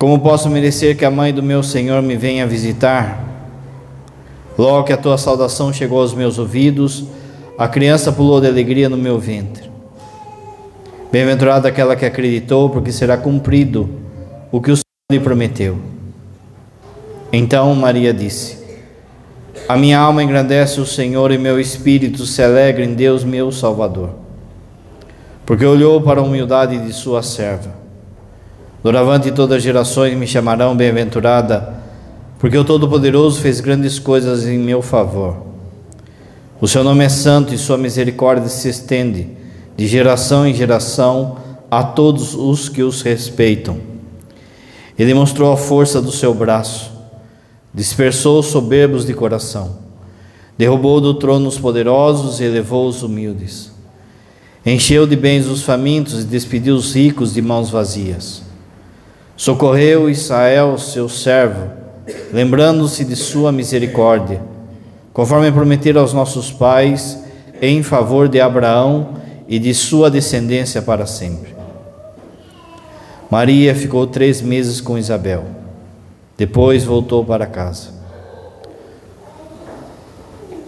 Como posso merecer que a mãe do meu Senhor me venha visitar? Logo que a tua saudação chegou aos meus ouvidos, a criança pulou de alegria no meu ventre. Bem-aventurada aquela que acreditou, porque será cumprido o que o Senhor lhe prometeu. Então Maria disse: A minha alma engrandece o Senhor e meu espírito se alegra em Deus, meu Salvador, porque olhou para a humildade de sua serva. Doravante todas as gerações me chamarão bem-aventurada, porque o Todo-Poderoso fez grandes coisas em meu favor. O seu nome é santo e sua misericórdia se estende de geração em geração a todos os que os respeitam. Ele mostrou a força do seu braço, dispersou os soberbos de coração, derrubou do trono os poderosos e elevou os humildes. Encheu de bens os famintos e despediu os ricos de mãos vazias. Socorreu Israel, seu servo, lembrando-se de sua misericórdia, conforme prometeu aos nossos pais, em favor de Abraão e de sua descendência para sempre. Maria ficou três meses com Isabel, depois voltou para casa.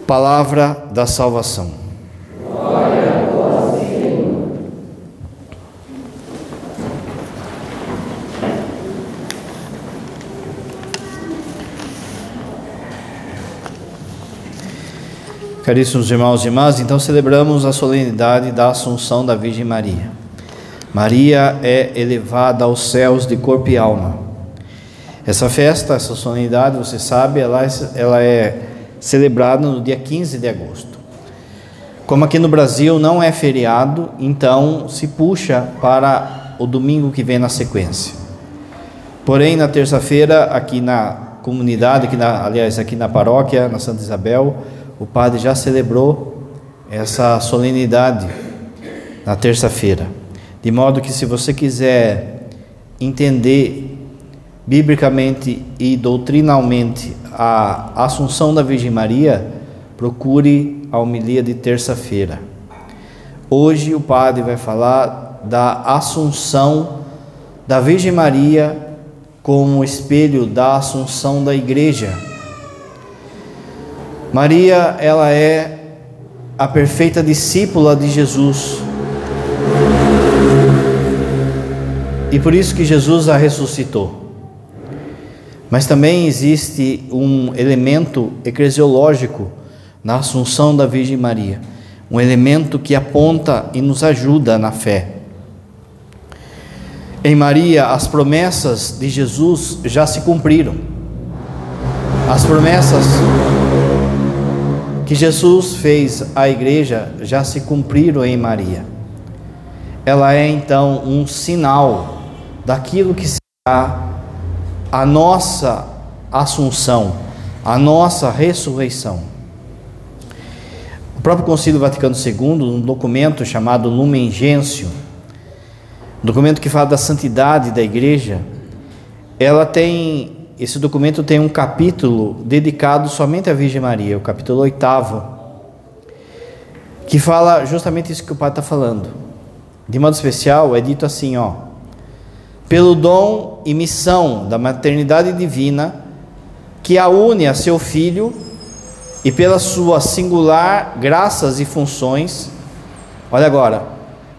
Palavra da salvação. Caríssimos irmãos e irmãs, então celebramos a solenidade da Assunção da Virgem Maria. Maria é elevada aos céus de corpo e alma. Essa festa, essa solenidade, você sabe, ela, é, ela é celebrada no dia 15 de agosto. Como aqui no Brasil não é feriado, então se puxa para o domingo que vem na sequência. Porém, na terça-feira, aqui na comunidade, aqui na, aliás, aqui na paróquia, na Santa Isabel, o padre já celebrou essa solenidade na terça-feira. De modo que, se você quiser entender biblicamente e doutrinalmente a Assunção da Virgem Maria, procure a homilia de terça-feira. Hoje o padre vai falar da Assunção da Virgem Maria como espelho da Assunção da Igreja Maria, ela é a perfeita discípula de Jesus. E por isso que Jesus a ressuscitou. Mas também existe um elemento eclesiológico na assunção da Virgem Maria, um elemento que aponta e nos ajuda na fé. Em Maria, as promessas de Jesus já se cumpriram. As promessas que Jesus fez à igreja já se cumpriram em Maria. Ela é então um sinal daquilo que será a nossa assunção, a nossa ressurreição. O próprio Concílio Vaticano II, um documento chamado Lumen Gentium, um documento que fala da santidade da igreja, ela tem esse documento tem um capítulo dedicado somente à Virgem Maria, o capítulo oitavo, que fala justamente isso que o Padre está falando. De modo especial, é dito assim, ó, pelo dom e missão da maternidade divina, que a une a seu Filho, e pela sua singular graças e funções, olha agora,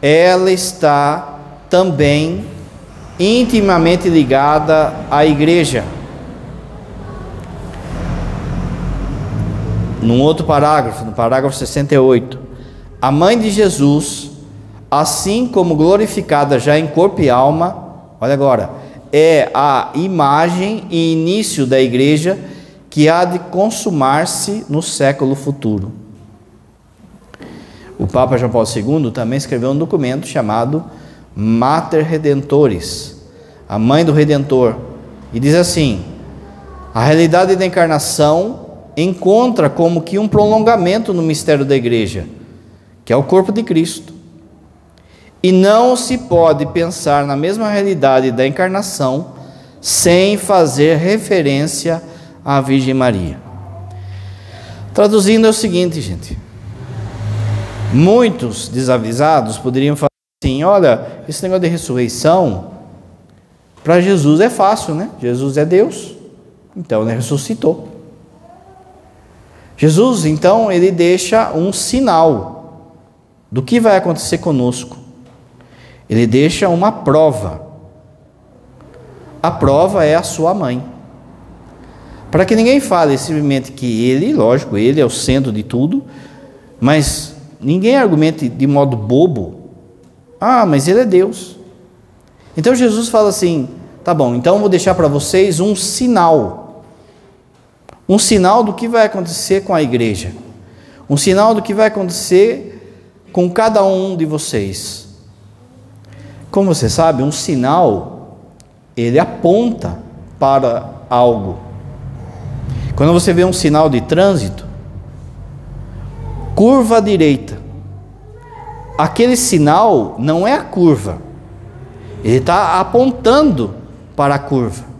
ela está também intimamente ligada à Igreja num outro parágrafo, no parágrafo 68, a mãe de Jesus, assim como glorificada já em corpo e alma, olha agora, é a imagem e início da igreja que há de consumar-se no século futuro. O Papa João Paulo II também escreveu um documento chamado Mater Redentores, a mãe do Redentor, e diz assim: A realidade da encarnação encontra como que um prolongamento no mistério da igreja, que é o corpo de Cristo. E não se pode pensar na mesma realidade da encarnação sem fazer referência à Virgem Maria. Traduzindo é o seguinte, gente. Muitos desavisados poderiam falar assim: olha, esse negócio de ressurreição, para Jesus é fácil, né? Jesus é Deus, então ele ressuscitou. Jesus, então, ele deixa um sinal do que vai acontecer conosco. Ele deixa uma prova. A prova é a sua mãe. Para que ninguém fale simplesmente que ele, lógico, ele é o centro de tudo, mas ninguém argumente de modo bobo. Ah, mas ele é Deus. Então Jesus fala assim: tá bom, então vou deixar para vocês um sinal um sinal do que vai acontecer com a igreja, um sinal do que vai acontecer com cada um de vocês. Como você sabe, um sinal ele aponta para algo. Quando você vê um sinal de trânsito, curva à direita, aquele sinal não é a curva, ele está apontando para a curva.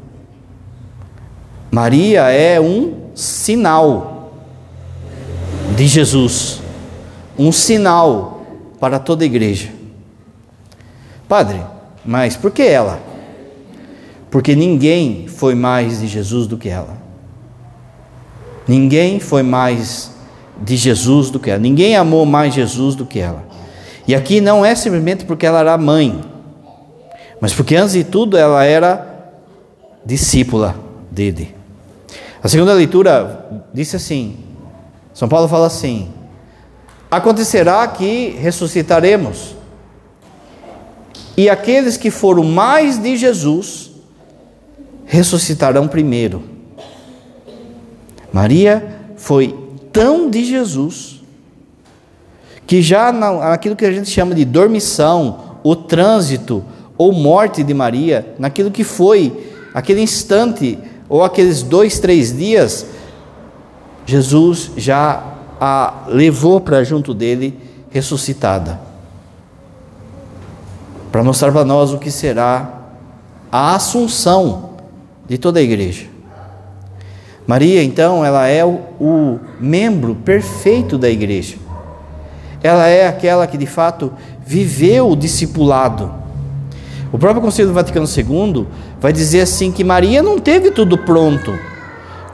Maria é um sinal de Jesus, um sinal para toda a igreja. Padre, mas por que ela? Porque ninguém foi mais de Jesus do que ela. Ninguém foi mais de Jesus do que ela. Ninguém amou mais Jesus do que ela. E aqui não é simplesmente porque ela era mãe, mas porque antes de tudo ela era discípula dele. A segunda leitura disse assim: São Paulo fala assim: Acontecerá que ressuscitaremos, e aqueles que foram mais de Jesus ressuscitarão primeiro. Maria foi tão de Jesus que já naquilo que a gente chama de dormição, o trânsito ou morte de Maria, naquilo que foi aquele instante ou aqueles dois, três dias, Jesus já a levou para junto dele ressuscitada. Para mostrar para nós o que será a assunção de toda a igreja. Maria, então, ela é o, o membro perfeito da igreja. Ela é aquela que de fato viveu o discipulado. O próprio Conselho do Vaticano II vai dizer assim que Maria não teve tudo pronto.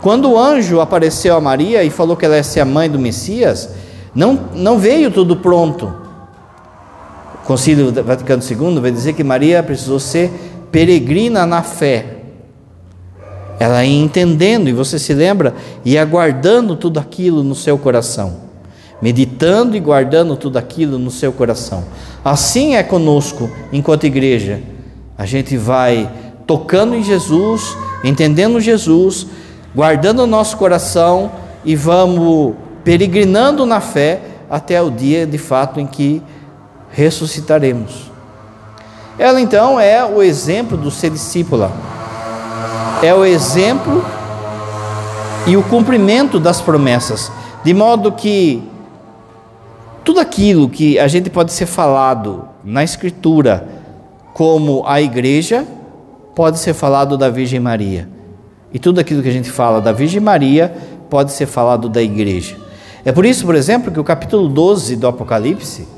Quando o anjo apareceu a Maria e falou que ela ia ser a mãe do Messias, não, não veio tudo pronto. O Concílio Vaticano II vai dizer que Maria precisou ser peregrina na fé. Ela ia entendendo, e você se lembra, e aguardando tudo aquilo no seu coração, meditando e guardando tudo aquilo no seu coração. Assim é conosco, enquanto igreja. A gente vai tocando em Jesus, entendendo Jesus, guardando o nosso coração e vamos peregrinando na fé até o dia de fato em que ressuscitaremos. Ela então é o exemplo do ser discípula, é o exemplo e o cumprimento das promessas, de modo que tudo aquilo que a gente pode ser falado na Escritura como a igreja, pode ser falado da Virgem Maria. E tudo aquilo que a gente fala da Virgem Maria pode ser falado da igreja. É por isso, por exemplo, que o capítulo 12 do Apocalipse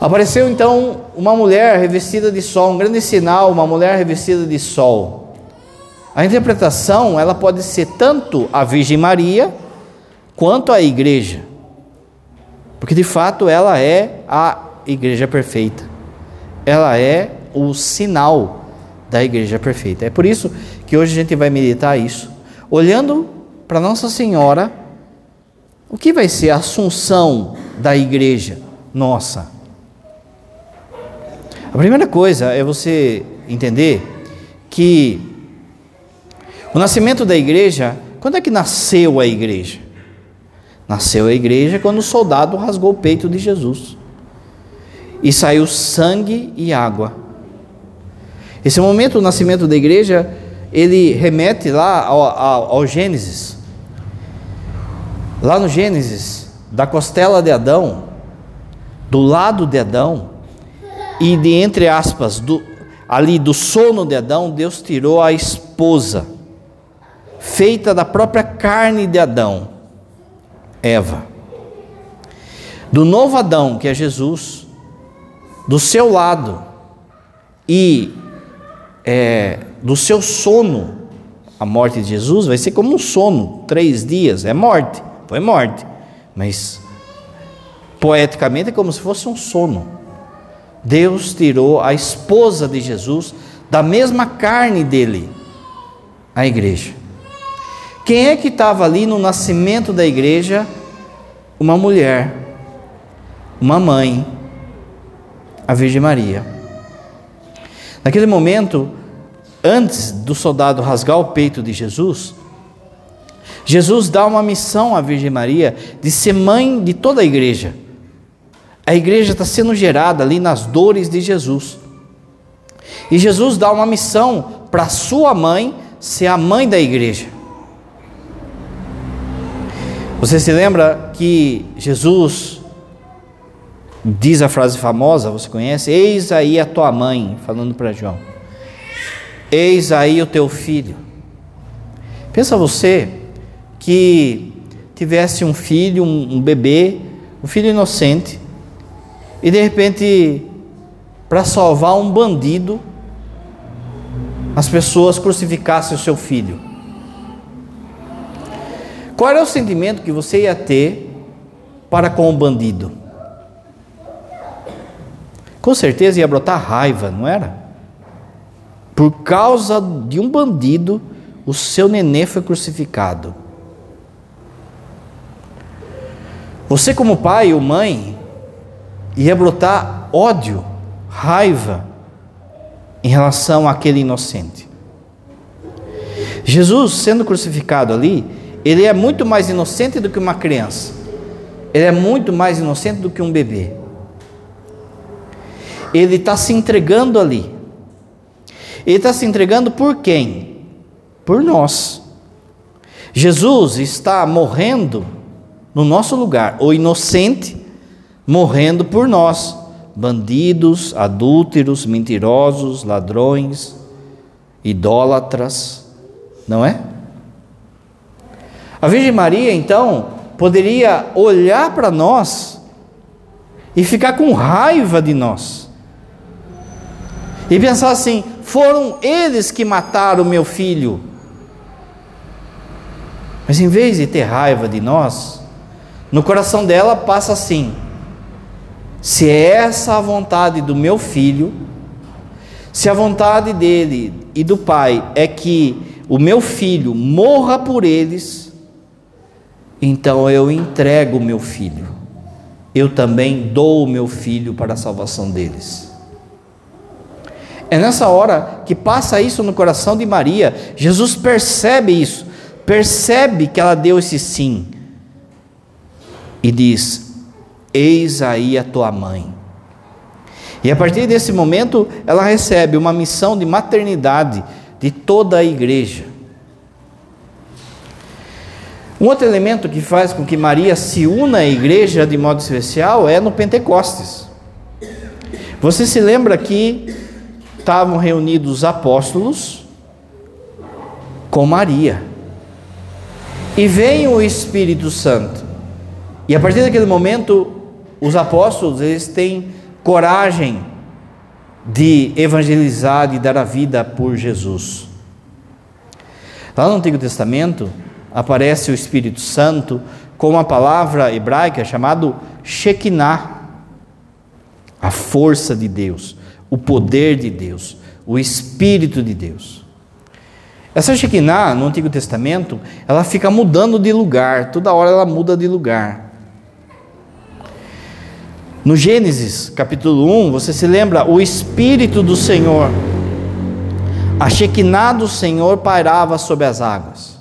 apareceu então uma mulher revestida de sol, um grande sinal, uma mulher revestida de sol. A interpretação, ela pode ser tanto a Virgem Maria quanto a igreja. Porque de fato ela é a igreja perfeita. Ela é o sinal da igreja perfeita. É por isso que hoje a gente vai meditar isso, olhando para Nossa Senhora, o que vai ser a assunção da igreja nossa. A primeira coisa é você entender que o nascimento da igreja, quando é que nasceu a igreja? Nasceu a igreja quando o soldado rasgou o peito de Jesus e saiu sangue e água. Esse momento do nascimento da igreja ele remete lá ao, ao, ao Gênesis. Lá no Gênesis, da costela de Adão, do lado de Adão, e de entre aspas, do, ali do sono de Adão, Deus tirou a esposa, feita da própria carne de Adão, Eva. Do novo Adão, que é Jesus, do seu lado, e é, do seu sono, a morte de Jesus vai ser como um sono, três dias, é morte, foi morte, mas poeticamente é como se fosse um sono. Deus tirou a esposa de Jesus da mesma carne dele, a igreja. Quem é que estava ali no nascimento da igreja? Uma mulher, uma mãe, a Virgem Maria. Naquele momento, antes do soldado rasgar o peito de Jesus, Jesus dá uma missão à Virgem Maria de ser mãe de toda a igreja. A igreja está sendo gerada ali nas dores de Jesus. E Jesus dá uma missão para sua mãe ser a mãe da igreja. Você se lembra que Jesus diz a frase famosa, você conhece? Eis aí a tua mãe, falando para João. Eis aí o teu filho. Pensa você que tivesse um filho, um, um bebê, um filho inocente, e de repente, para salvar um bandido, as pessoas crucificassem o seu filho. Qual era o sentimento que você ia ter para com o bandido? com certeza ia brotar raiva, não era? Por causa de um bandido, o seu nenê foi crucificado. Você, como pai ou mãe, ia brotar ódio, raiva em relação àquele inocente. Jesus, sendo crucificado ali, ele é muito mais inocente do que uma criança. Ele é muito mais inocente do que um bebê ele está se entregando ali. Ele está se entregando por quem? Por nós. Jesus está morrendo no nosso lugar, o inocente morrendo por nós, bandidos, adúlteros, mentirosos, ladrões, idólatras, não é? A Virgem Maria, então, poderia olhar para nós e ficar com raiva de nós e pensar assim: foram eles que mataram meu filho. Mas em vez de ter raiva de nós, no coração dela passa assim: se é essa a vontade do meu filho, se a vontade dele e do pai é que o meu filho morra por eles, então eu entrego o meu filho. Eu também dou o meu filho para a salvação deles. É nessa hora que passa isso no coração de Maria. Jesus percebe isso, percebe que ela deu esse sim e diz: Eis aí a tua mãe. E a partir desse momento, ela recebe uma missão de maternidade de toda a igreja. Um outro elemento que faz com que Maria se una à igreja de modo especial é no Pentecostes. Você se lembra que estavam reunidos os apóstolos com Maria. E vem o Espírito Santo. E a partir daquele momento, os apóstolos, eles têm coragem de evangelizar, de dar a vida por Jesus. Lá no Antigo Testamento, aparece o Espírito Santo com uma palavra hebraica chamada Shekinah, a força de Deus o poder de Deus, o Espírito de Deus. Essa Shekinah, no Antigo Testamento, ela fica mudando de lugar, toda hora ela muda de lugar. No Gênesis, capítulo 1, você se lembra, o Espírito do Senhor, a Shekinah do Senhor pairava sobre as águas.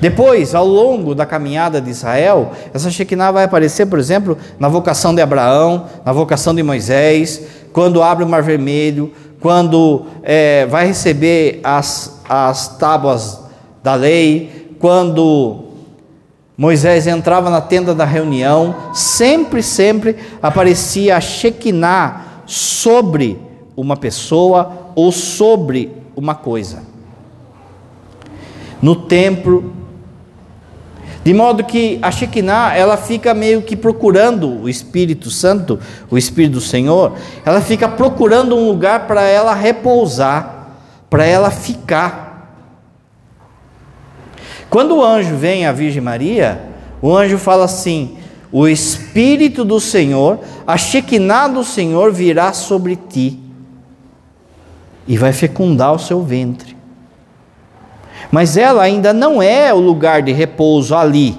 Depois, ao longo da caminhada de Israel, essa Shekinah vai aparecer, por exemplo, na vocação de Abraão, na vocação de Moisés, quando abre o Mar Vermelho, quando é, vai receber as, as tábuas da lei, quando Moisés entrava na tenda da reunião, sempre, sempre aparecia a Shekinah sobre uma pessoa ou sobre uma coisa. No templo, de modo que a Shekinah, ela fica meio que procurando o Espírito Santo, o Espírito do Senhor, ela fica procurando um lugar para ela repousar, para ela ficar. Quando o anjo vem à Virgem Maria, o anjo fala assim: O Espírito do Senhor, a Shekinah do Senhor virá sobre ti e vai fecundar o seu ventre. Mas ela ainda não é o lugar de repouso ali.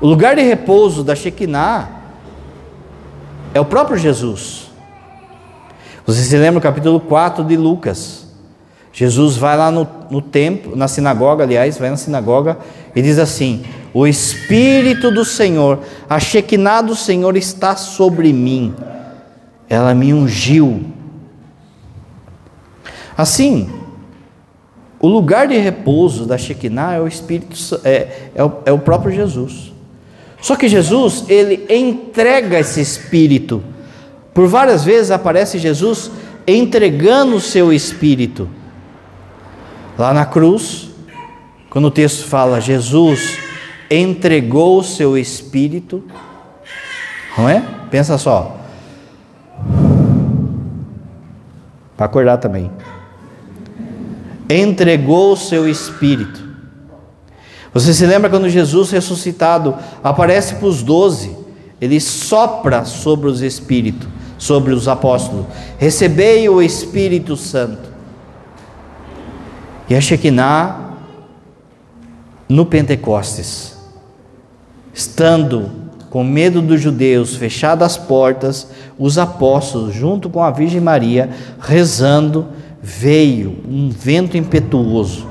O lugar de repouso da Shekinah é o próprio Jesus. Você se lembra do capítulo 4 de Lucas? Jesus vai lá no, no templo, na sinagoga, aliás, vai na sinagoga e diz assim: O Espírito do Senhor, a Shekinah do Senhor está sobre mim, ela me ungiu. Assim, o lugar de repouso da Shekinah é o Espírito, é, é, o, é o próprio Jesus. Só que Jesus, ele entrega esse Espírito. Por várias vezes aparece Jesus entregando o seu Espírito. Lá na cruz, quando o texto fala Jesus entregou o seu espírito, não é? Pensa só. Para acordar também. Entregou o seu espírito. Você se lembra quando Jesus ressuscitado aparece para os doze, ele sopra sobre os espíritos, sobre os apóstolos: Recebei o Espírito Santo. E a Shekinah, no Pentecostes, estando com medo dos judeus, fechadas as portas, os apóstolos, junto com a Virgem Maria, rezando, veio um vento impetuoso.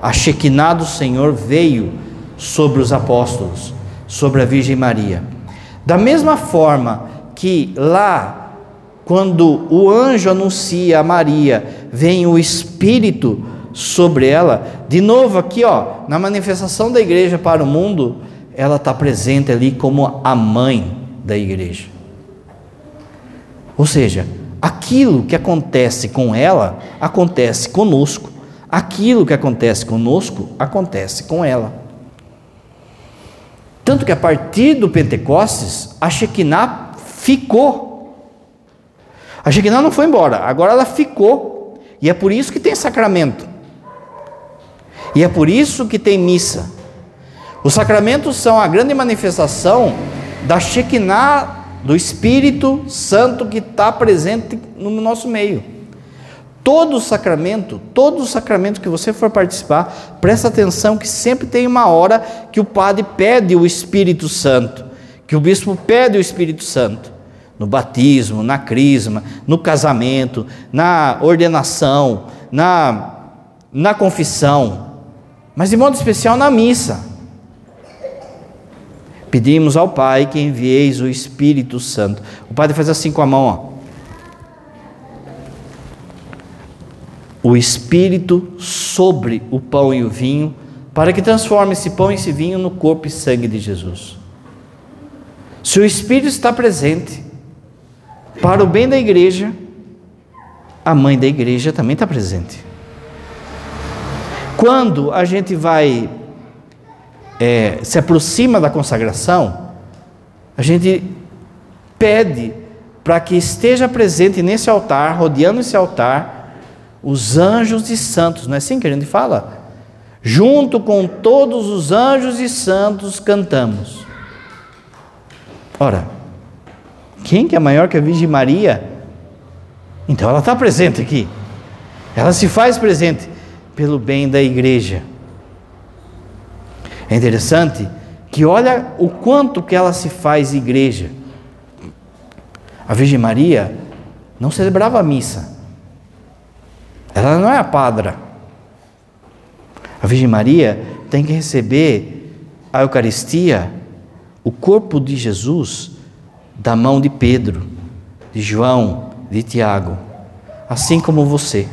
A Shekinah do Senhor veio sobre os apóstolos, sobre a Virgem Maria. Da mesma forma que lá, quando o anjo anuncia a Maria, vem o Espírito sobre ela. De novo, aqui, ó, na manifestação da igreja para o mundo, ela está presente ali como a mãe da igreja. Ou seja, aquilo que acontece com ela acontece conosco. Aquilo que acontece conosco acontece com ela. Tanto que a partir do Pentecostes, a Shekinah ficou. A Shekinah não foi embora, agora ela ficou. E é por isso que tem sacramento. E é por isso que tem missa. Os sacramentos são a grande manifestação da Shekinah, do Espírito Santo que está presente no nosso meio. Todo sacramento, todo sacramento que você for participar, presta atenção que sempre tem uma hora que o padre pede o Espírito Santo, que o bispo pede o Espírito Santo. No batismo, na crisma, no casamento, na ordenação, na, na confissão, mas de modo especial na missa. Pedimos ao Pai que envieis o Espírito Santo. O Padre faz assim com a mão, ó. O Espírito sobre o pão e o vinho, para que transforme esse pão e esse vinho no corpo e sangue de Jesus. Se o Espírito está presente para o bem da igreja, a mãe da igreja também está presente. Quando a gente vai é, se aproxima da consagração, a gente pede para que esteja presente nesse altar, rodeando esse altar, os anjos e santos, não é assim que a gente fala? Junto com todos os anjos e santos cantamos. Ora, quem que é maior que a Virgem Maria? Então ela está presente aqui. Ela se faz presente pelo bem da igreja. É interessante que olha o quanto que ela se faz igreja. A Virgem Maria não celebrava a missa. Ela não é a padra. A Virgem Maria tem que receber a Eucaristia, o corpo de Jesus, da mão de Pedro, de João, de Tiago. assim como você.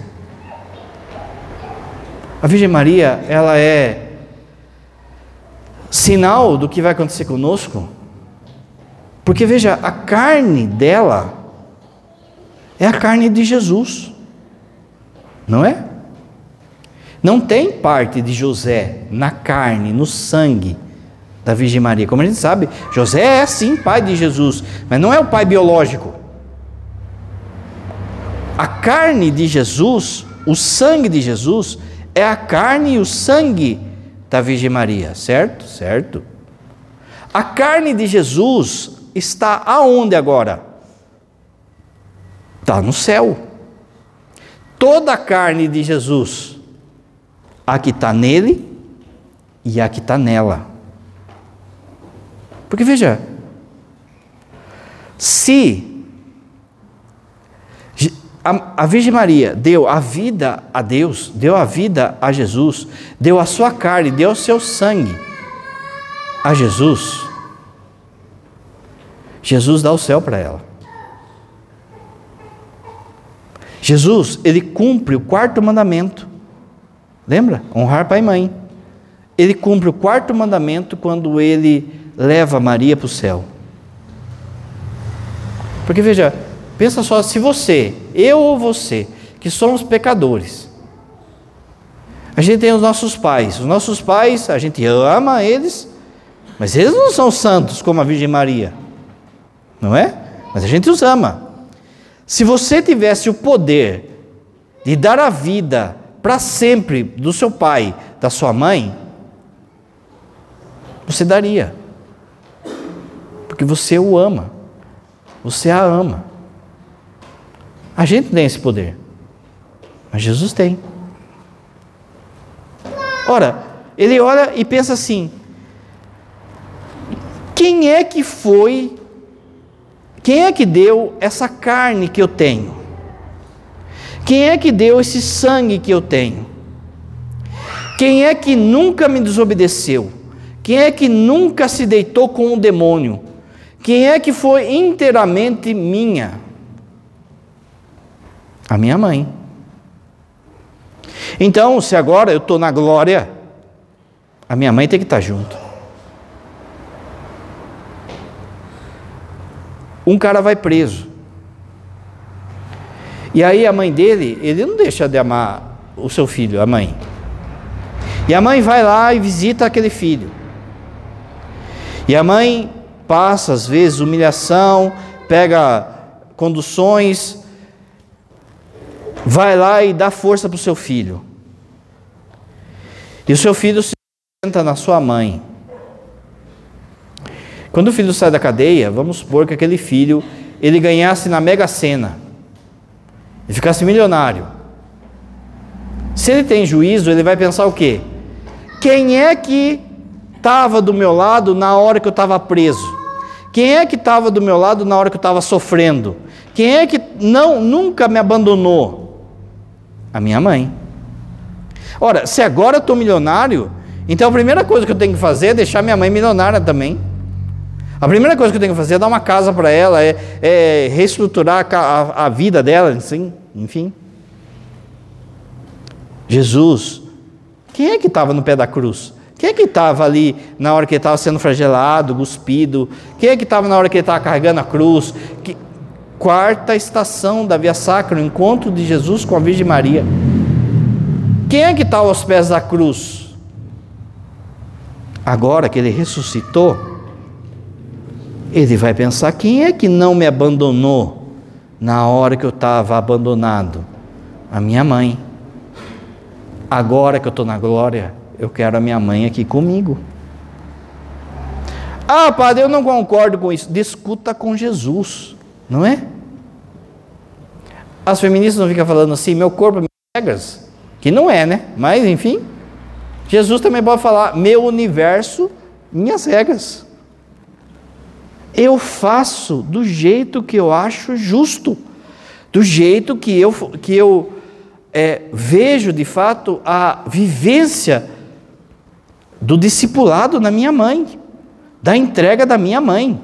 A Virgem Maria, ela é sinal do que vai acontecer conosco. Porque veja, a carne dela é a carne de Jesus. Não é? Não tem parte de José na carne, no sangue da Virgem Maria. Como a gente sabe, José é sim pai de Jesus, mas não é o pai biológico. A carne de Jesus, o sangue de Jesus, é a carne e o sangue da Virgem Maria, certo? Certo. A carne de Jesus está aonde agora? Está no céu. Toda a carne de Jesus, a que está nele e a que está nela. Porque veja, se a, Virgem Maria deu a vida a Deus, deu a vida a Jesus, deu a sua carne, deu o seu sangue a Jesus. Jesus dá o céu para ela. Jesus, ele cumpre o quarto mandamento. Lembra? Honrar pai e mãe. Ele cumpre o quarto mandamento quando ele leva Maria para o céu. Porque veja, Pensa só, se você, eu ou você, que somos pecadores, a gente tem os nossos pais. Os nossos pais, a gente ama eles, mas eles não são santos como a Virgem Maria. Não é? Mas a gente os ama. Se você tivesse o poder de dar a vida para sempre do seu pai, da sua mãe, você daria. Porque você o ama. Você a ama. A gente tem esse poder, mas Jesus tem. Ora, ele olha e pensa assim: quem é que foi, quem é que deu essa carne que eu tenho? Quem é que deu esse sangue que eu tenho? Quem é que nunca me desobedeceu? Quem é que nunca se deitou com o demônio? Quem é que foi inteiramente minha? A minha mãe. Então, se agora eu estou na glória, a minha mãe tem que estar tá junto. Um cara vai preso. E aí a mãe dele, ele não deixa de amar o seu filho, a mãe. E a mãe vai lá e visita aquele filho. E a mãe passa, às vezes, humilhação, pega conduções, vai lá e dá força para o seu filho. E o seu filho se senta na sua mãe. Quando o filho sai da cadeia, vamos supor que aquele filho ele ganhasse na Mega Sena e ficasse milionário. Se ele tem juízo, ele vai pensar o quê? Quem é que estava do meu lado na hora que eu estava preso? Quem é que estava do meu lado na hora que eu estava sofrendo? Quem é que não nunca me abandonou? A minha mãe. Ora, se agora eu estou milionário, então a primeira coisa que eu tenho que fazer é deixar minha mãe milionária também. A primeira coisa que eu tenho que fazer é dar uma casa para ela, é, é reestruturar a, a, a, vida dela, assim, enfim. Jesus, quem é que estava no pé da cruz? Quem é que estava ali na hora que ele estava sendo flagelado, cuspido? Quem é que estava na hora que ele estava carregando a cruz? Que, quarta estação da Via Sacra, o encontro de Jesus com a Virgem Maria. Quem é que está aos pés da cruz? Agora que ele ressuscitou, ele vai pensar: quem é que não me abandonou na hora que eu estava abandonado? A minha mãe. Agora que eu estou na glória, eu quero a minha mãe aqui comigo. Ah, padre, eu não concordo com isso. Discuta com Jesus não é? As feministas não ficam falando assim, meu corpo, minhas regras, que não é, né? Mas, enfim, Jesus também pode falar, meu universo, minhas regras. Eu faço do jeito que eu acho justo, do jeito que eu, que eu é, vejo de fato a vivência do discipulado na minha mãe, da entrega da minha mãe.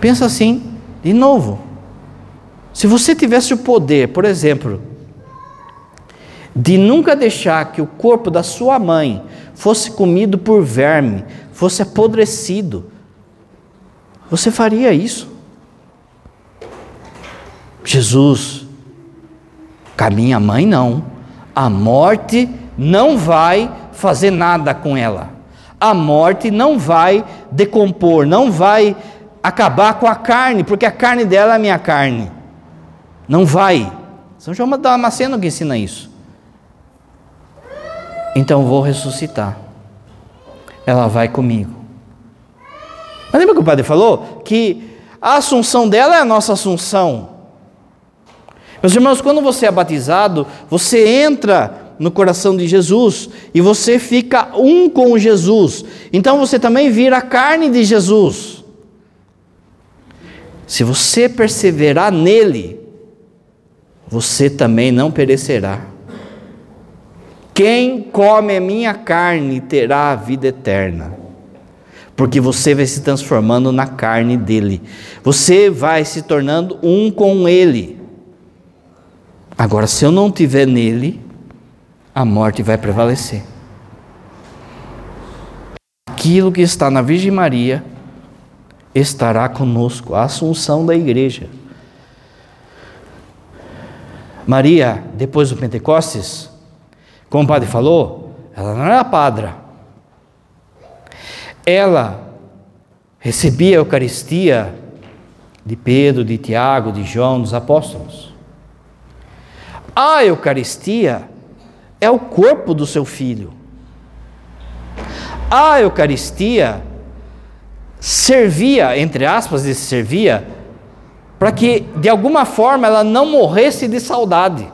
Pensa assim, de novo. Se você tivesse o poder, por exemplo, de nunca deixar que o corpo da sua mãe fosse comido por verme, fosse apodrecido, você faria isso? Jesus, com a mãe não. A morte não vai fazer nada com ela. A morte não vai decompor, não vai acabar com a carne, porque a carne dela é a minha carne. Não vai. São João Damasceno que ensina isso. Então vou ressuscitar. Ela vai comigo. Mas lembra que o padre falou? Que a assunção dela é a nossa assunção. Meus irmãos, quando você é batizado, você entra no coração de Jesus e você fica um com Jesus. Então você também vira a carne de Jesus. Se você perseverar nele, você também não perecerá. Quem come a minha carne terá a vida eterna, porque você vai se transformando na carne dele, você vai se tornando um com ele. Agora, se eu não tiver nele, a morte vai prevalecer. Aquilo que está na Virgem Maria estará conosco, a assunção da igreja. Maria, depois do Pentecostes, como o padre falou, ela não era padra. Ela recebia a Eucaristia de Pedro, de Tiago, de João, dos apóstolos. A Eucaristia é o corpo do seu filho. A Eucaristia servia, entre aspas, de servia, para que de alguma forma ela não morresse de saudade.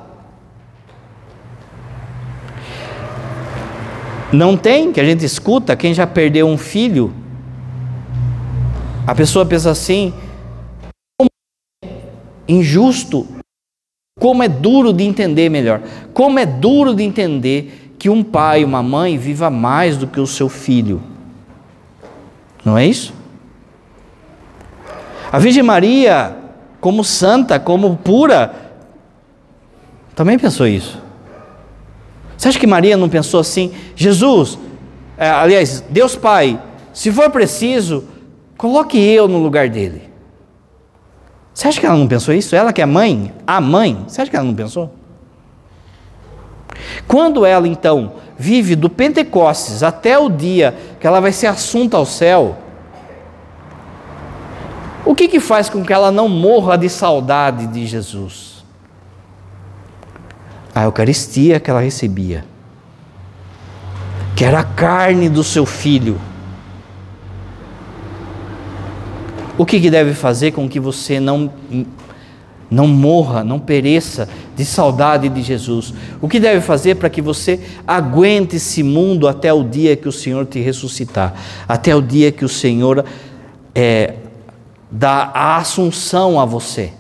Não tem, que a gente escuta, quem já perdeu um filho, a pessoa pensa assim, como é injusto como é duro de entender melhor. Como é duro de entender que um pai, uma mãe viva mais do que o seu filho. Não é isso? A Virgem Maria, como santa, como pura, também pensou isso. Você acha que Maria não pensou assim? Jesus, é, aliás, Deus Pai, se for preciso, coloque eu no lugar dele. Você acha que ela não pensou isso? Ela que é mãe, a mãe, você acha que ela não pensou? Quando ela então vive do Pentecostes até o dia que ela vai ser assunta ao céu, o que, que faz com que ela não morra de saudade de Jesus? A Eucaristia que ela recebia, que era a carne do seu filho O que, que deve fazer com que você não, não morra, não pereça de saudade de Jesus? O que deve fazer para que você aguente esse mundo até o dia que o Senhor te ressuscitar? Até o dia que o Senhor é, dá a assunção a você?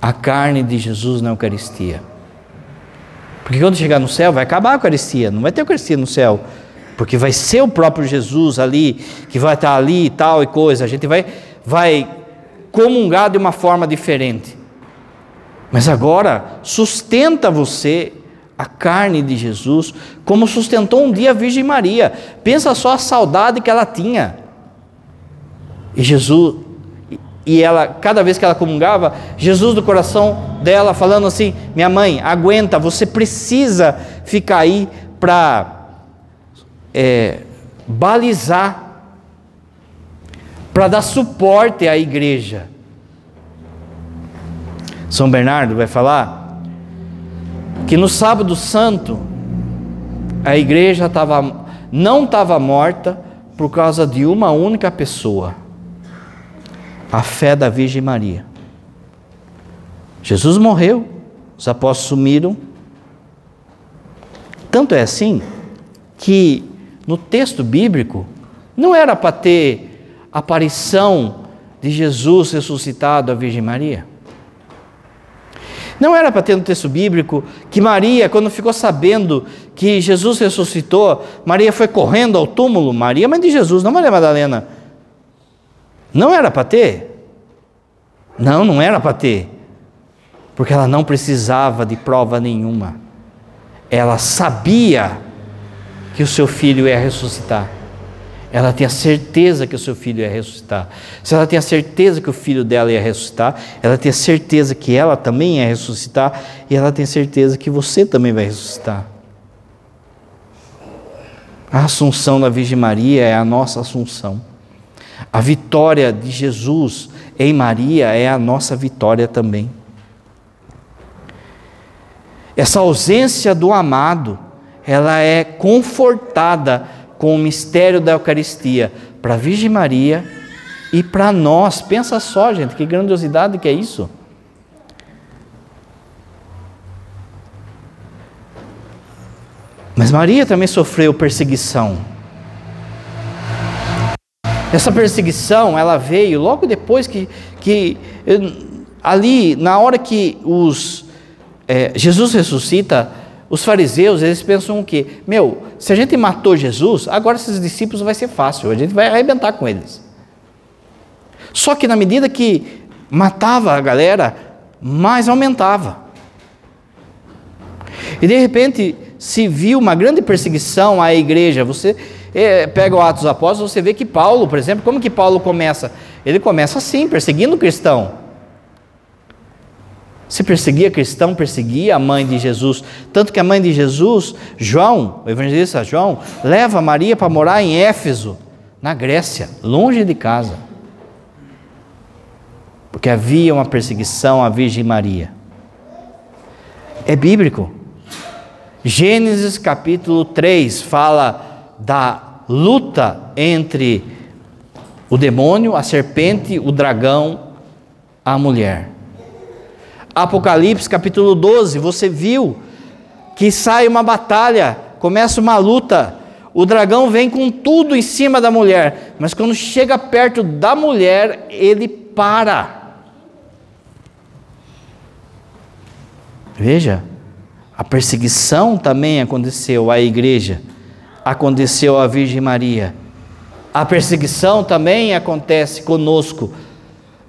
A carne de Jesus na Eucaristia. Porque quando chegar no céu, vai acabar a Eucaristia, não vai ter Eucaristia no céu porque vai ser o próprio Jesus ali, que vai estar ali e tal e coisa. A gente vai, vai comungar de uma forma diferente. Mas agora, sustenta você a carne de Jesus, como sustentou um dia a Virgem Maria. Pensa só a saudade que ela tinha. E Jesus, e ela, cada vez que ela comungava, Jesus do coração dela falando assim: Minha mãe, aguenta, você precisa ficar aí para é, balizar, para dar suporte à igreja. São Bernardo vai falar que no sábado santo a igreja tava, não estava morta por causa de uma única pessoa, a fé da Virgem Maria. Jesus morreu, os apóstolos sumiram. Tanto é assim que no texto bíblico, não era para ter aparição de Jesus ressuscitado à Virgem Maria. Não era para ter no texto bíblico que Maria, quando ficou sabendo que Jesus ressuscitou, Maria foi correndo ao túmulo, Maria, mãe de Jesus, não Maria Madalena. Não era para ter. Não, não era para ter. Porque ela não precisava de prova nenhuma. Ela sabia que o seu filho ia ressuscitar. Ela tinha certeza que o seu filho ia ressuscitar. Se ela tinha certeza que o filho dela ia ressuscitar, ela tinha certeza que ela também ia ressuscitar, e ela tem certeza que você também vai ressuscitar. A assunção da Virgem Maria é a nossa assunção. A vitória de Jesus em Maria é a nossa vitória também. Essa ausência do amado, ela é confortada com o mistério da Eucaristia para a Virgem Maria e para nós. Pensa só, gente, que grandiosidade que é isso. Mas Maria também sofreu perseguição. Essa perseguição, ela veio logo depois que, que ali, na hora que os, é, Jesus ressuscita, os fariseus, eles pensam o quê? Meu, se a gente matou Jesus, agora esses discípulos vai ser fácil, a gente vai arrebentar com eles. Só que na medida que matava a galera, mais aumentava. E de repente se viu uma grande perseguição à igreja. Você é, pega o Atos Apóstolos, você vê que Paulo, por exemplo, como que Paulo começa? Ele começa assim, perseguindo o cristão. Se perseguia cristão, perseguia a mãe de Jesus. Tanto que a mãe de Jesus, João, o evangelista João, leva Maria para morar em Éfeso, na Grécia, longe de casa. Porque havia uma perseguição à Virgem Maria. É bíblico. Gênesis capítulo 3 fala da luta entre o demônio, a serpente, o dragão, a mulher. Apocalipse capítulo 12, você viu que sai uma batalha, começa uma luta. O dragão vem com tudo em cima da mulher, mas quando chega perto da mulher, ele para. Veja, a perseguição também aconteceu à igreja, aconteceu à Virgem Maria. A perseguição também acontece conosco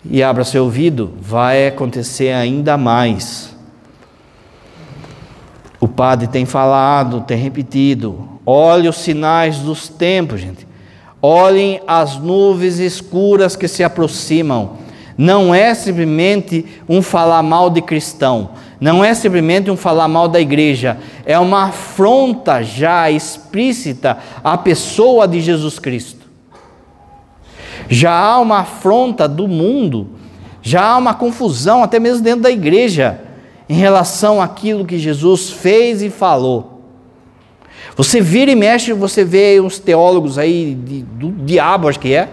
e abra seu ouvido, vai acontecer ainda mais. O padre tem falado, tem repetido. Olhe os sinais dos tempos, gente. Olhem as nuvens escuras que se aproximam. Não é simplesmente um falar mal de cristão, não é simplesmente um falar mal da igreja, é uma afronta já explícita à pessoa de Jesus Cristo já há uma afronta do mundo, já há uma confusão, até mesmo dentro da igreja, em relação àquilo que Jesus fez e falou. Você vira e mexe, você vê uns teólogos aí de, do diabo, acho que é,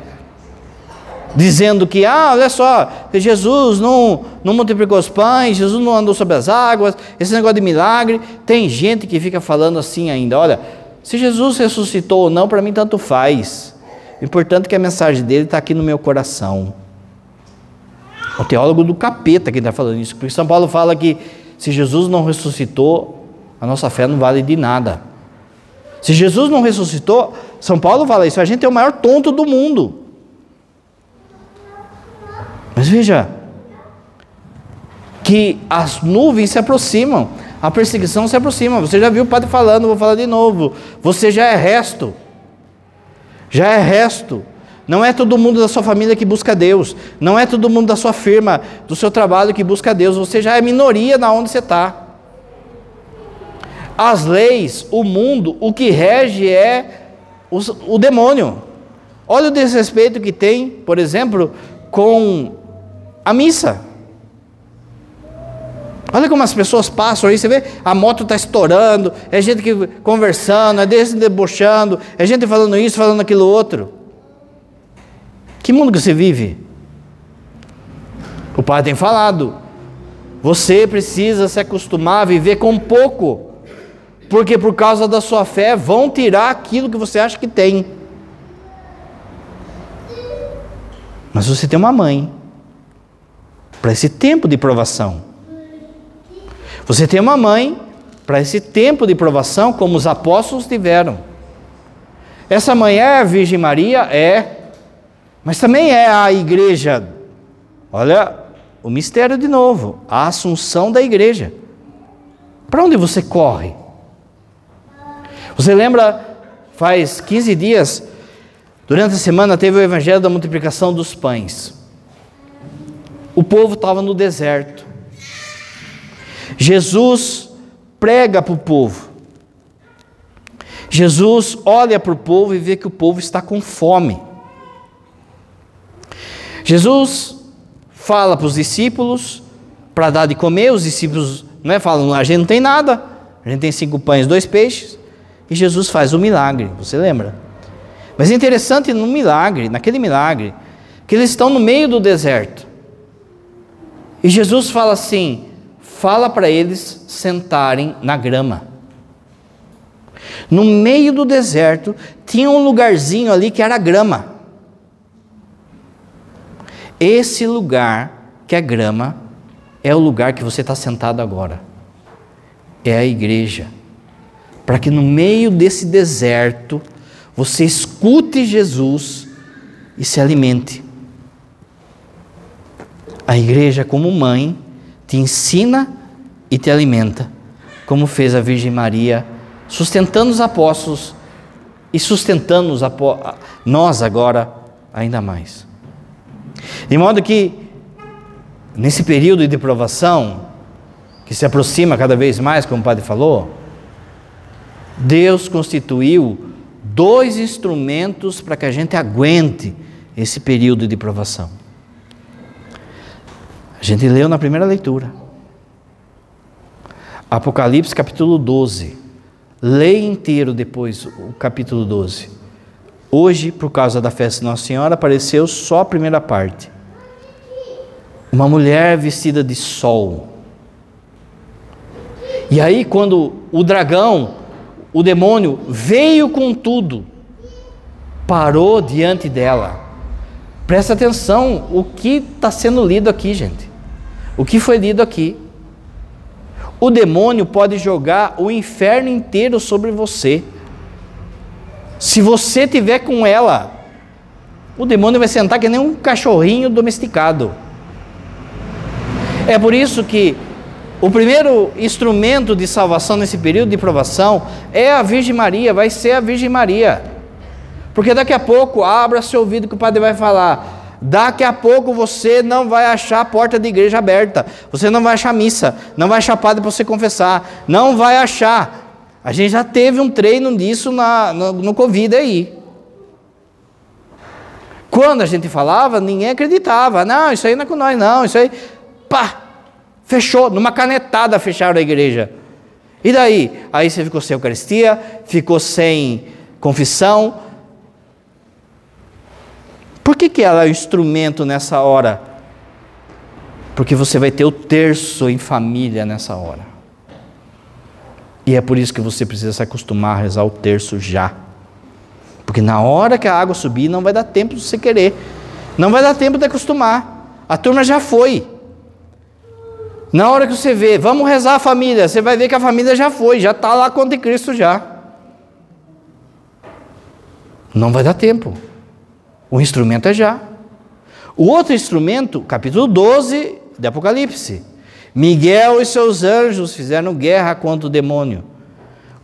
dizendo que, ah, olha só, Jesus não, não multiplicou os pães, Jesus não andou sobre as águas, esse negócio de milagre. Tem gente que fica falando assim ainda: olha, se Jesus ressuscitou ou não, para mim tanto faz. Importante que a mensagem dele está aqui no meu coração. O teólogo do capeta que está falando isso, porque São Paulo fala que se Jesus não ressuscitou, a nossa fé não vale de nada. Se Jesus não ressuscitou, São Paulo fala isso, a gente é o maior tonto do mundo. Mas veja, que as nuvens se aproximam, a perseguição se aproxima. Você já viu o padre falando, vou falar de novo. Você já é resto já é resto. Não é todo mundo da sua família que busca Deus. Não é todo mundo da sua firma, do seu trabalho que busca Deus. Você já é minoria na onde você está. As leis, o mundo, o que rege é o, o demônio. Olha o desrespeito que tem, por exemplo, com a missa. Olha como as pessoas passam aí, você vê, a moto está estourando, é gente que conversando, é gente debochando, é gente falando isso, falando aquilo outro. Que mundo que você vive? O pai tem falado. Você precisa se acostumar a viver com pouco, porque por causa da sua fé vão tirar aquilo que você acha que tem. Mas você tem uma mãe para esse tempo de provação. Você tem uma mãe para esse tempo de provação, como os apóstolos tiveram. Essa mãe é a Virgem Maria? É. Mas também é a igreja. Olha o mistério de novo, a assunção da igreja. Para onde você corre? Você lembra, faz 15 dias, durante a semana teve o evangelho da multiplicação dos pães. O povo estava no deserto. Jesus prega para o povo. Jesus olha para o povo e vê que o povo está com fome. Jesus fala para os discípulos para dar de comer, os discípulos não é, falam, a gente não tem nada, a gente tem cinco pães, dois peixes, e Jesus faz o milagre, você lembra? Mas é interessante no milagre, naquele milagre, que eles estão no meio do deserto. E Jesus fala assim: fala para eles sentarem na grama. No meio do deserto tinha um lugarzinho ali que era grama. Esse lugar que é grama é o lugar que você está sentado agora. É a igreja. Para que no meio desse deserto você escute Jesus e se alimente. A igreja, como mãe, te ensina e te alimenta, como fez a Virgem Maria, sustentando os apóstolos e sustentando os apó nós agora ainda mais. De modo que, nesse período de provação, que se aproxima cada vez mais, como o padre falou, Deus constituiu dois instrumentos para que a gente aguente esse período de provação. A gente leu na primeira leitura. Apocalipse capítulo 12. Leia inteiro depois o capítulo 12. Hoje, por causa da festa de Nossa Senhora, apareceu só a primeira parte. Uma mulher vestida de sol. E aí, quando o dragão, o demônio, veio com tudo, parou diante dela. Presta atenção o que está sendo lido aqui, gente. O que foi lido aqui? O demônio pode jogar o inferno inteiro sobre você. Se você tiver com ela, o demônio vai sentar que nem um cachorrinho domesticado. É por isso que o primeiro instrumento de salvação nesse período de provação é a Virgem Maria, vai ser a Virgem Maria. Porque daqui a pouco, abra seu ouvido que o padre vai falar. Daqui a pouco você não vai achar a porta da igreja aberta, você não vai achar missa, não vai achar padre para você confessar, não vai achar. A gente já teve um treino disso na, no, no Covid aí. Quando a gente falava, ninguém acreditava. Não, isso aí não é com nós, não. Isso aí, pá, fechou. Numa canetada fecharam a igreja. E daí? Aí você ficou sem Eucaristia, ficou sem confissão, por que, que ela é o instrumento nessa hora? Porque você vai ter o terço em família nessa hora. E é por isso que você precisa se acostumar a rezar o terço já. Porque na hora que a água subir, não vai dar tempo de você querer. Não vai dar tempo de acostumar. A turma já foi. Na hora que você vê, vamos rezar a família, você vai ver que a família já foi, já está lá o Cristo já. Não vai dar tempo. O instrumento é já. O outro instrumento, capítulo 12 de Apocalipse. Miguel e seus anjos fizeram guerra contra o demônio.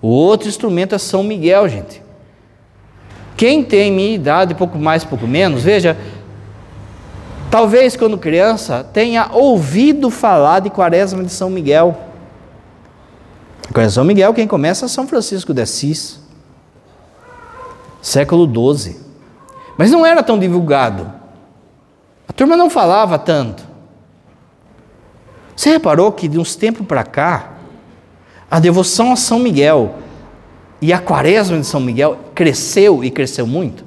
O outro instrumento é São Miguel, gente. Quem tem minha idade, pouco mais, pouco menos, veja, talvez quando criança tenha ouvido falar de Quaresma de São Miguel. Quaresma de São Miguel, quem começa é São Francisco de Assis, século XII. Mas não era tão divulgado. A turma não falava tanto. Você reparou que de uns tempos para cá, a devoção a São Miguel e a quaresma de São Miguel cresceu e cresceu muito?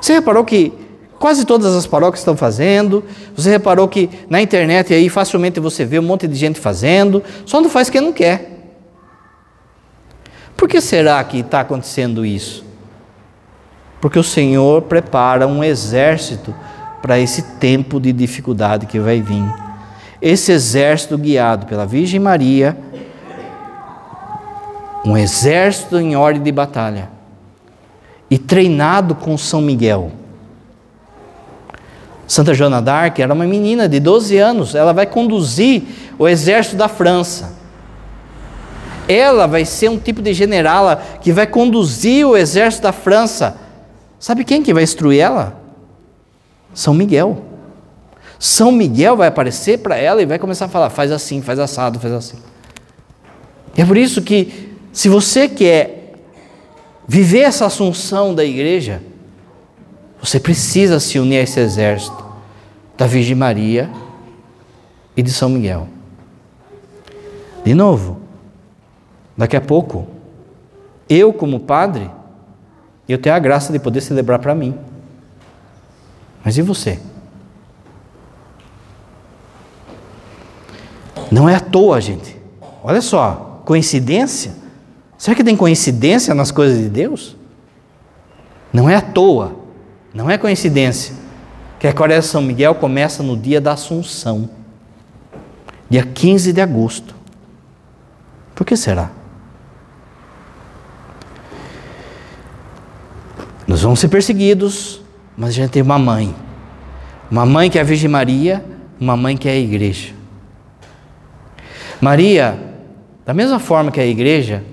Você reparou que quase todas as paróquias estão fazendo, você reparou que na internet aí facilmente você vê um monte de gente fazendo, só não faz quem não quer. Por que será que está acontecendo isso? Porque o Senhor prepara um exército para esse tempo de dificuldade que vai vir. Esse exército guiado pela Virgem Maria, um exército em ordem de batalha, e treinado com São Miguel. Santa Joana d'Arc era uma menina de 12 anos, ela vai conduzir o exército da França. Ela vai ser um tipo de generala que vai conduzir o exército da França. Sabe quem que vai instruir ela? São Miguel. São Miguel vai aparecer para ela e vai começar a falar: faz assim, faz assado, faz assim. E é por isso que, se você quer viver essa assunção da igreja, você precisa se unir a esse exército da Virgem Maria e de São Miguel. De novo, daqui a pouco, eu, como padre, eu tenho a graça de poder celebrar para mim. Mas e você? Não é à toa, gente. Olha só, coincidência? Será que tem coincidência nas coisas de Deus? Não é à toa, não é coincidência que a Quaresma São Miguel começa no dia da Assunção, dia 15 de agosto. Por que será? Nós vamos ser perseguidos, mas a gente tem uma mãe. Uma mãe que é a Virgem Maria, uma mãe que é a igreja. Maria, da mesma forma que a igreja,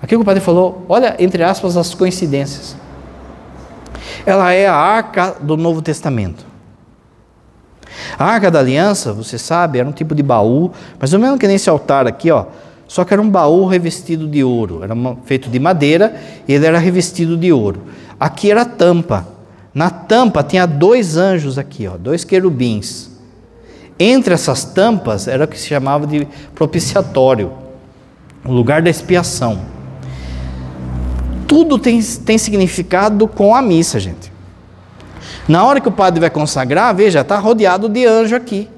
aqui o padre falou, olha, entre aspas, as coincidências. Ela é a arca do Novo Testamento. A arca da aliança, você sabe, era um tipo de baú, mas ou menos que nem esse altar aqui, ó, só que era um baú revestido de ouro, era feito de madeira e ele era revestido de ouro. Aqui era a tampa. Na tampa tinha dois anjos aqui, ó, dois querubins. Entre essas tampas era o que se chamava de propiciatório, o lugar da expiação. Tudo tem, tem significado com a missa, gente. Na hora que o padre vai consagrar, veja, está rodeado de anjo aqui.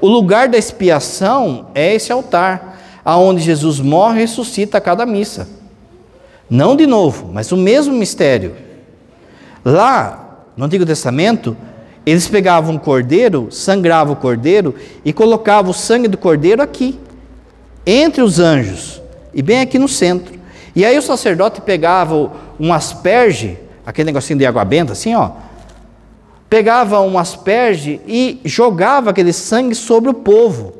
O lugar da expiação é esse altar, aonde Jesus morre e ressuscita a cada missa. Não de novo, mas o mesmo mistério. Lá, no Antigo Testamento, eles pegavam um cordeiro, sangravam o cordeiro e colocavam o sangue do cordeiro aqui, entre os anjos, e bem aqui no centro. E aí o sacerdote pegava um asperge, aquele negocinho de água benta, assim, ó. Pegava um asperge e jogava aquele sangue sobre o povo.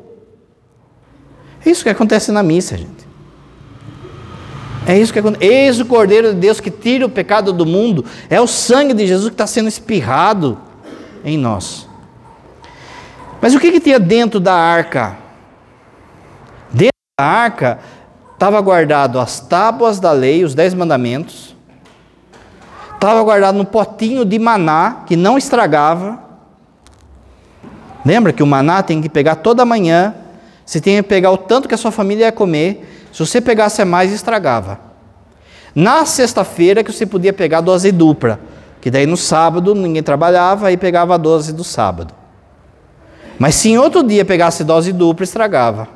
É isso que acontece na missa, gente. É isso que acontece. Eis o Cordeiro de Deus que tira o pecado do mundo. É o sangue de Jesus que está sendo espirrado em nós. Mas o que, que tinha dentro da arca? Dentro da arca estava guardado as tábuas da lei, os dez mandamentos. Estava guardado no potinho de maná que não estragava. Lembra que o maná tem que pegar toda manhã. Você tem que pegar o tanto que a sua família ia comer. Se você pegasse mais, estragava. Na sexta-feira que você podia pegar dose dupla que daí no sábado ninguém trabalhava, aí pegava a dose do sábado. Mas se em outro dia pegasse dose dupla, estragava.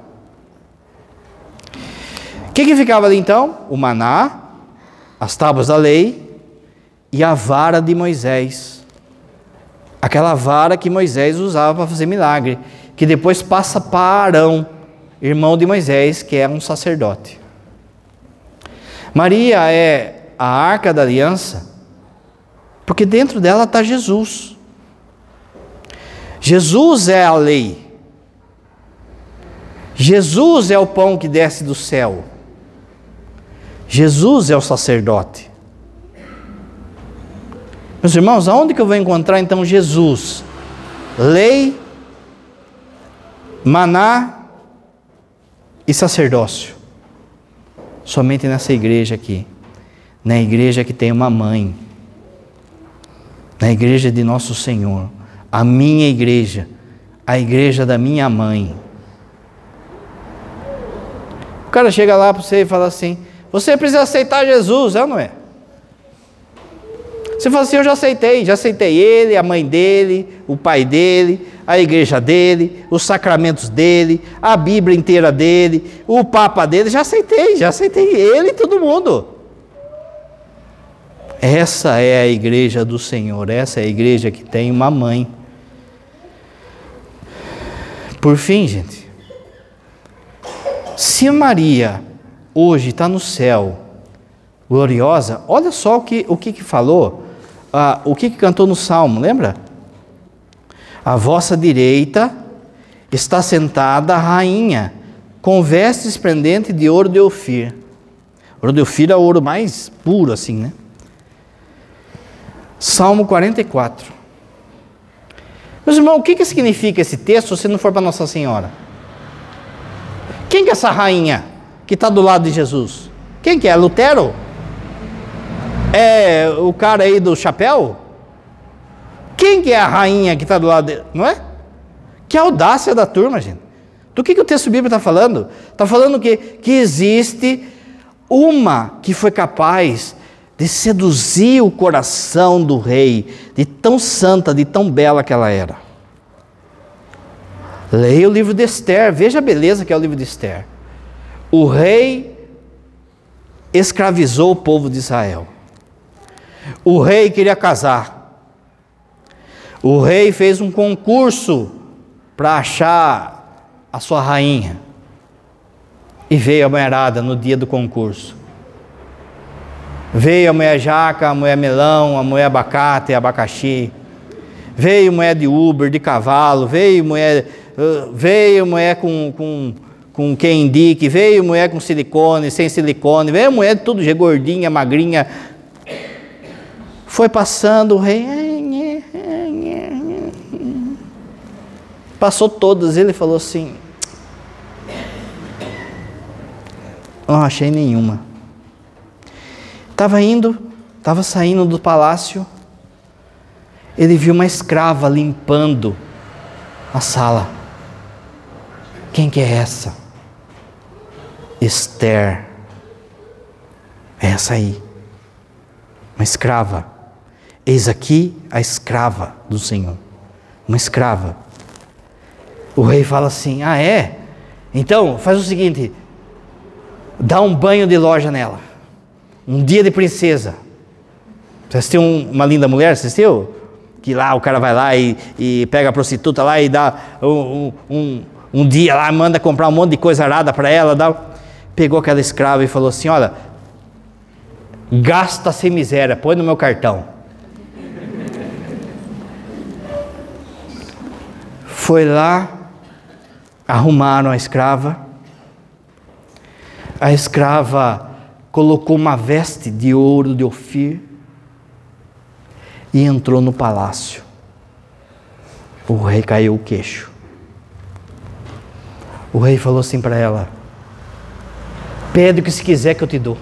O que, que ficava ali então? O maná, as tábuas da lei e a vara de Moisés. Aquela vara que Moisés usava para fazer milagre, que depois passa para Arão, irmão de Moisés, que é um sacerdote. Maria é a arca da aliança porque dentro dela está Jesus. Jesus é a lei. Jesus é o pão que desce do céu. Jesus é o sacerdote. Meus irmãos, aonde que eu vou encontrar então Jesus? Lei, maná e sacerdócio. Somente nessa igreja aqui. Na igreja que tem uma mãe na igreja de nosso Senhor, a minha igreja, a igreja da minha mãe. O cara chega lá para você e fala assim: você precisa aceitar Jesus, é ou não é? Você fala assim: eu já aceitei, já aceitei ele, a mãe dele, o pai dele, a igreja dele, os sacramentos dele, a Bíblia inteira dele, o Papa dele, já aceitei, já aceitei ele e todo mundo. Essa é a igreja do Senhor, essa é a igreja que tem uma mãe. Por fim, gente, se Maria hoje está no céu, gloriosa, olha só o que, o que, que falou, ah, o que, que cantou no Salmo, lembra? À vossa direita está sentada a rainha, com vestes esplendentes de ouro de Ofir. Ouro de Ofir é o ouro mais puro, assim, né? Salmo 44. Meus irmãos, o que, que significa esse texto se não for para Nossa Senhora? Quem que é essa rainha que está do lado de Jesus? Quem que é? Lutero? É o cara aí do chapéu? Quem que é a rainha que está do lado dele? Não é? Que audácia da turma, gente. Do que, que o texto bíblico está falando? Está falando que, que existe uma que foi capaz de seduzir o coração do rei, de tão santa, de tão bela que ela era. Leia o livro de Esther, veja a beleza que é o livro de Esther. O rei escravizou o povo de Israel. O rei queria casar. O rei fez um concurso para achar a sua rainha. E veio a mulherada no dia do concurso. Veio a mulher jaca, a mulher melão, a mulher abacate, abacaxi. Veio mulher de Uber, de cavalo, veio mulher, veio mulher com, com, com quem indique, veio mulher com silicone, sem silicone, veio mulher tudo gordinha, magrinha. Foi passando o rei, Passou todas, ele falou assim: Não achei nenhuma. Estava indo, estava saindo do palácio, ele viu uma escrava limpando a sala. Quem que é essa? Esther. É essa aí. Uma escrava. Eis aqui a escrava do Senhor. Uma escrava. O rei fala assim: Ah, é? Então, faz o seguinte: dá um banho de loja nela. Um dia de princesa. Você assistiu um, uma linda mulher? Assistiu? Que lá o cara vai lá e, e pega a prostituta lá e dá um, um, um, dia lá, manda comprar um monte de coisa arada para ela. Dá, pegou aquela escrava e falou assim: Olha, gasta sem miséria, põe no meu cartão. Foi lá, arrumaram a escrava. A escrava colocou uma veste de ouro de Ofir e entrou no palácio. O rei caiu o queixo. O rei falou assim para ela: Pede o que se quiser que eu te dou.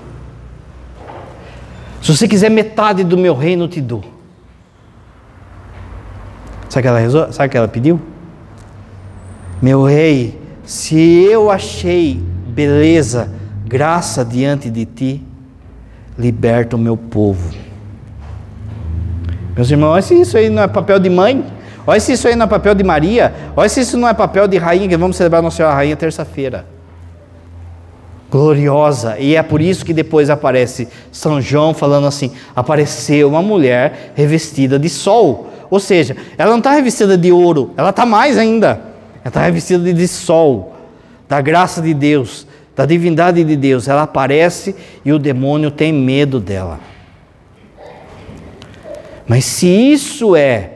Se você quiser metade do meu reino, eu te dou. Sabe o que ela? Sabe que ela pediu? Meu rei, se eu achei beleza, graça diante de ti, liberta o meu povo. Meus irmãos, olha se isso aí não é papel de mãe, olha se isso aí não é papel de Maria, olha se isso não é papel de rainha, que vamos celebrar Nossa Senhora Rainha terça-feira. Gloriosa, e é por isso que depois aparece São João falando assim: apareceu uma mulher revestida de sol, ou seja, ela não está revestida de ouro, ela está mais ainda. Ela está revestida de sol, da graça de Deus, da divindade de Deus. Ela aparece e o demônio tem medo dela. Mas se isso é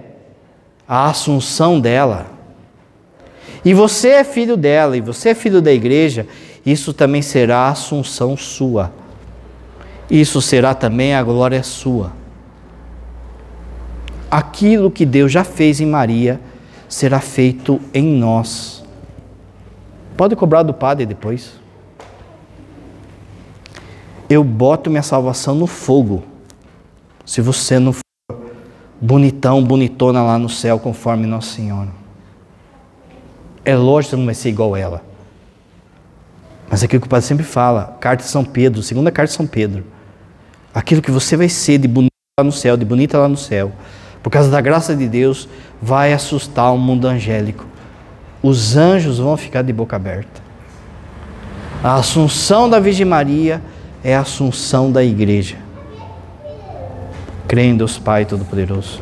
a assunção dela, e você é filho dela, e você é filho da igreja, isso também será a assunção sua. Isso será também a glória sua. Aquilo que Deus já fez em Maria, será feito em nós. Pode cobrar do padre depois. Eu boto minha salvação no fogo. Se você não for bonitão, bonitona lá no céu, conforme Nossa Senhora. É lógico que não vai ser igual ela. Mas é aquilo que o Padre sempre fala, carta de São Pedro, segunda carta de São Pedro. Aquilo que você vai ser de bonita lá no céu, de bonita lá no céu, por causa da graça de Deus, vai assustar o mundo angélico. Os anjos vão ficar de boca aberta. A assunção da Virgem Maria é a assunção da igreja. Creio em Deus Pai Todo-Poderoso.